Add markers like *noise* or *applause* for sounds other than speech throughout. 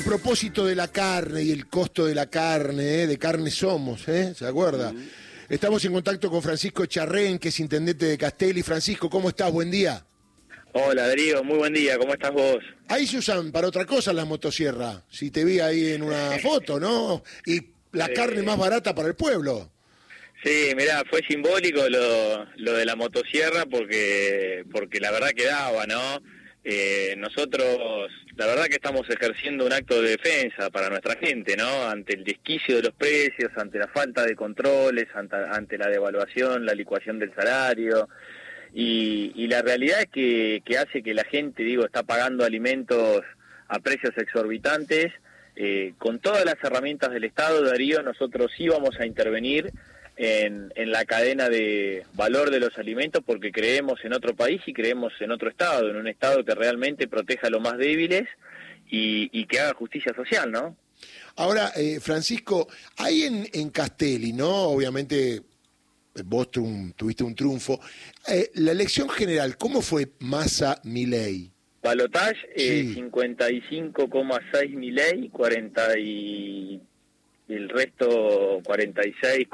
A propósito de la carne y el costo de la carne, ¿eh? de carne somos, ¿eh? ¿se acuerda? Estamos en contacto con Francisco Charrén, que es intendente de Castelli. Francisco, ¿cómo estás? Buen día. Hola, Darío, muy buen día, ¿cómo estás vos? Ahí se usan para otra cosa las motosierras, si te vi ahí en una *laughs* foto, ¿no? Y la carne más barata para el pueblo. Sí, mirá, fue simbólico lo, lo de la motosierra porque, porque la verdad que daba, ¿no? Eh, nosotros, la verdad que estamos ejerciendo un acto de defensa para nuestra gente, ¿no? Ante el desquicio de los precios, ante la falta de controles, ante, ante la devaluación, la licuación del salario. Y, y la realidad es que, que hace que la gente, digo, está pagando alimentos a precios exorbitantes. Eh, con todas las herramientas del Estado, Darío, nosotros íbamos a intervenir en, en, la cadena de valor de los alimentos porque creemos en otro país y creemos en otro Estado, en un Estado que realmente proteja a los más débiles y, y que haga justicia social, ¿no? Ahora, eh, Francisco, hay en, en Castelli, ¿no? Obviamente vos tu, tuviste un triunfo. Eh, la elección general, ¿cómo fue Massa Milei? Balotage, eh, sí. 55,6 Milei, 40 y el resto 46,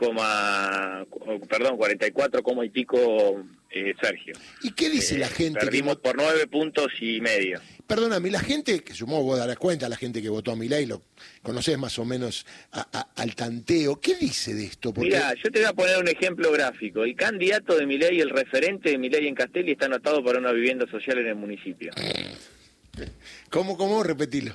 perdón, 44, y pico eh, Sergio. ¿Y qué dice eh, la gente? Perdimos que... por nueve puntos y medio. Perdóname, la gente, que supongo vos darás cuenta, la gente que votó a Milei, lo conoces más o menos a, a, al tanteo, ¿qué dice de esto? Porque... Mira, yo te voy a poner un ejemplo gráfico. El candidato de Milei, el referente de Milei en Castelli, está anotado para una vivienda social en el municipio. ¿Cómo, cómo? Repetilo.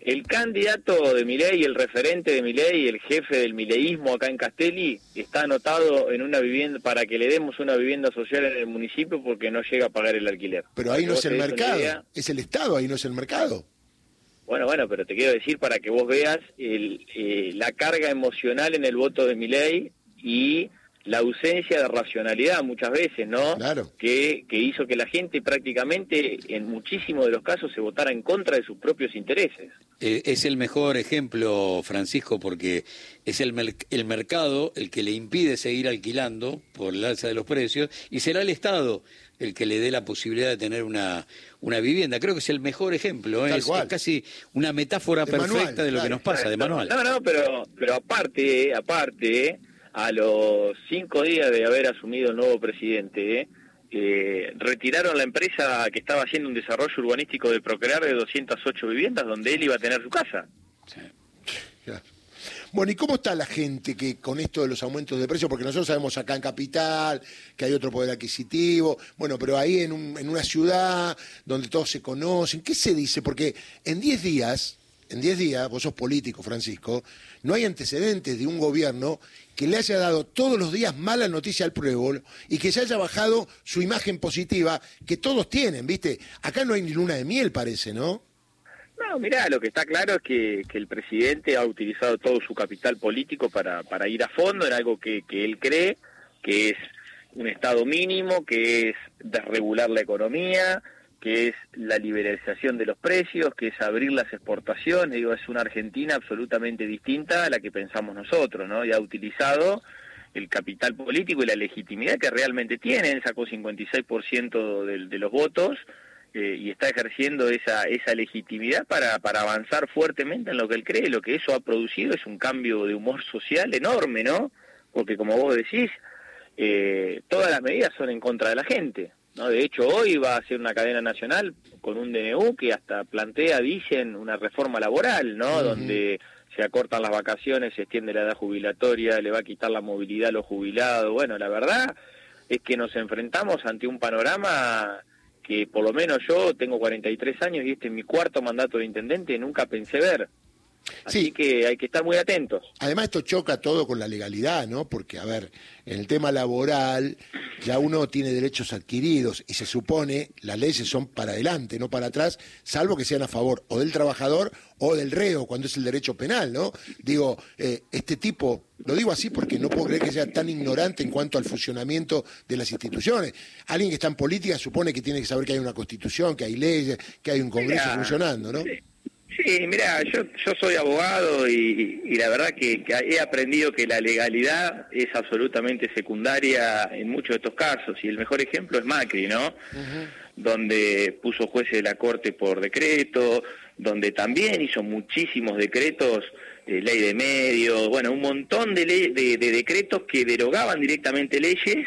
El candidato de Milei, el referente de Milei, el jefe del mileísmo acá en Castelli, está anotado en una vivienda para que le demos una vivienda social en el municipio porque no llega a pagar el alquiler. Pero ahí no es el mercado, es el Estado, ahí no es el mercado. Bueno, bueno, pero te quiero decir para que vos veas el, eh, la carga emocional en el voto de Milei y la ausencia de racionalidad muchas veces, ¿no? Claro. Que, que hizo que la gente prácticamente, en muchísimos de los casos, se votara en contra de sus propios intereses. Eh, es el mejor ejemplo, Francisco, porque es el, mer el mercado el que le impide seguir alquilando por el alza de los precios y será el Estado el que le dé la posibilidad de tener una, una vivienda. Creo que es el mejor ejemplo, ¿eh? es, es, casi una metáfora de perfecta manual, de lo claro. que nos pasa, de manual. No, no, pero, pero aparte, aparte, a los cinco días de haber asumido el nuevo presidente, eh, retiraron la empresa que estaba haciendo un desarrollo urbanístico de Procrear de 208 viviendas donde él iba a tener su casa. Bueno, ¿y cómo está la gente que con esto de los aumentos de precios? Porque nosotros sabemos acá en Capital que hay otro poder adquisitivo, bueno, pero ahí en, un, en una ciudad donde todos se conocen, ¿qué se dice? Porque en 10 días, en 10 días, vos sos político, Francisco, no hay antecedentes de un gobierno que le haya dado todos los días mala noticia al pueblo y que se haya bajado su imagen positiva que todos tienen, ¿viste? Acá no hay ni luna de miel, parece, ¿no? No, mirá, lo que está claro es que, que, el presidente ha utilizado todo su capital político para, para ir a fondo en algo que, que él cree que es un Estado mínimo, que es desregular la economía, que es la liberalización de los precios, que es abrir las exportaciones, digo, es una Argentina absolutamente distinta a la que pensamos nosotros, ¿no? Y ha utilizado el capital político y la legitimidad que realmente tiene, sacó 56% de, de los votos, eh, y está ejerciendo esa, esa legitimidad para, para avanzar fuertemente en lo que él cree. Lo que eso ha producido es un cambio de humor social enorme, ¿no? Porque como vos decís, eh, todas las medidas son en contra de la gente. ¿No? De hecho, hoy va a ser una cadena nacional con un DNU que hasta plantea, dicen, una reforma laboral, ¿no? Uh -huh. Donde se acortan las vacaciones, se extiende la edad jubilatoria, le va a quitar la movilidad a los jubilados. Bueno, la verdad es que nos enfrentamos ante un panorama que por lo menos yo tengo 43 años y este es mi cuarto mandato de intendente y nunca pensé ver. Así sí. que hay que estar muy atentos. Además esto choca todo con la legalidad, ¿no? Porque, a ver, en el tema laboral ya uno tiene derechos adquiridos y se supone las leyes son para adelante, no para atrás, salvo que sean a favor o del trabajador o del reo, cuando es el derecho penal, ¿no? Digo, eh, este tipo, lo digo así porque no puedo creer que sea tan ignorante en cuanto al funcionamiento de las instituciones. Alguien que está en política supone que tiene que saber que hay una constitución, que hay leyes, que hay un Congreso Mira, funcionando, ¿no? Sí. Sí, mira, yo, yo soy abogado y, y la verdad que, que, he aprendido que la legalidad es absolutamente secundaria en muchos de estos casos y el mejor ejemplo es Macri, ¿no? Uh -huh. donde puso jueces de la Corte por decreto, donde también hizo muchísimos decretos, eh, ley de medios, bueno, un montón de, de, decretos que derogaban directamente leyes,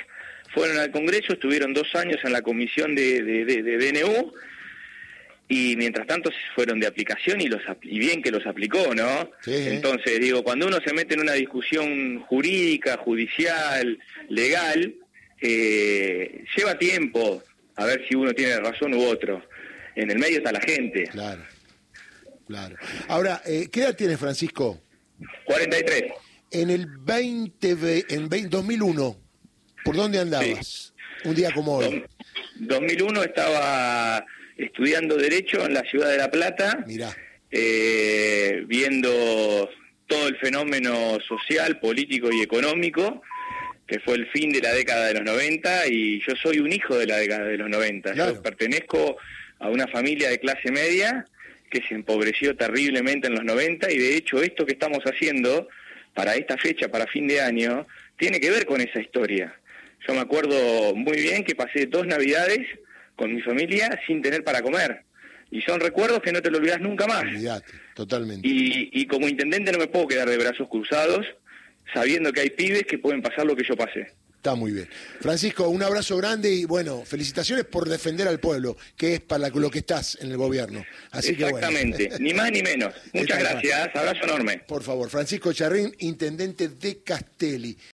fueron al Congreso, estuvieron dos años en la comisión de, de, DNU, y mientras tanto fueron de aplicación y, los, y bien que los aplicó, ¿no? Entonces, digo, cuando uno se mete en una discusión jurídica, judicial, legal, eh, lleva tiempo a ver si uno tiene razón u otro. En el medio está la gente. Claro, claro. Ahora, eh, ¿qué edad tiene Francisco? 43. En el 20, en 2001, ¿por dónde andabas? Un día como hoy. 2001 estaba estudiando Derecho en la ciudad de La Plata. Mirá. Eh, viendo todo el fenómeno social, político y económico que fue el fin de la década de los 90 y yo soy un hijo de la década de los 90. Yo pertenezco a una familia de clase media que se empobreció terriblemente en los 90 y de hecho esto que estamos haciendo para esta fecha, para fin de año, tiene que ver con esa historia. Yo me acuerdo muy bien que pasé dos navidades con mi familia sin tener para comer. Y son recuerdos que no te lo olvidas nunca más. totalmente. Y, y como intendente no me puedo quedar de brazos cruzados sabiendo que hay pibes que pueden pasar lo que yo pasé. Está muy bien. Francisco, un abrazo grande y bueno, felicitaciones por defender al pueblo, que es para lo que estás en el gobierno. Así Exactamente, *laughs* ni más ni menos. Muchas gracias, abrazo enorme. Por favor, Francisco Charrín, intendente de Castelli.